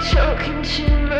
choking to me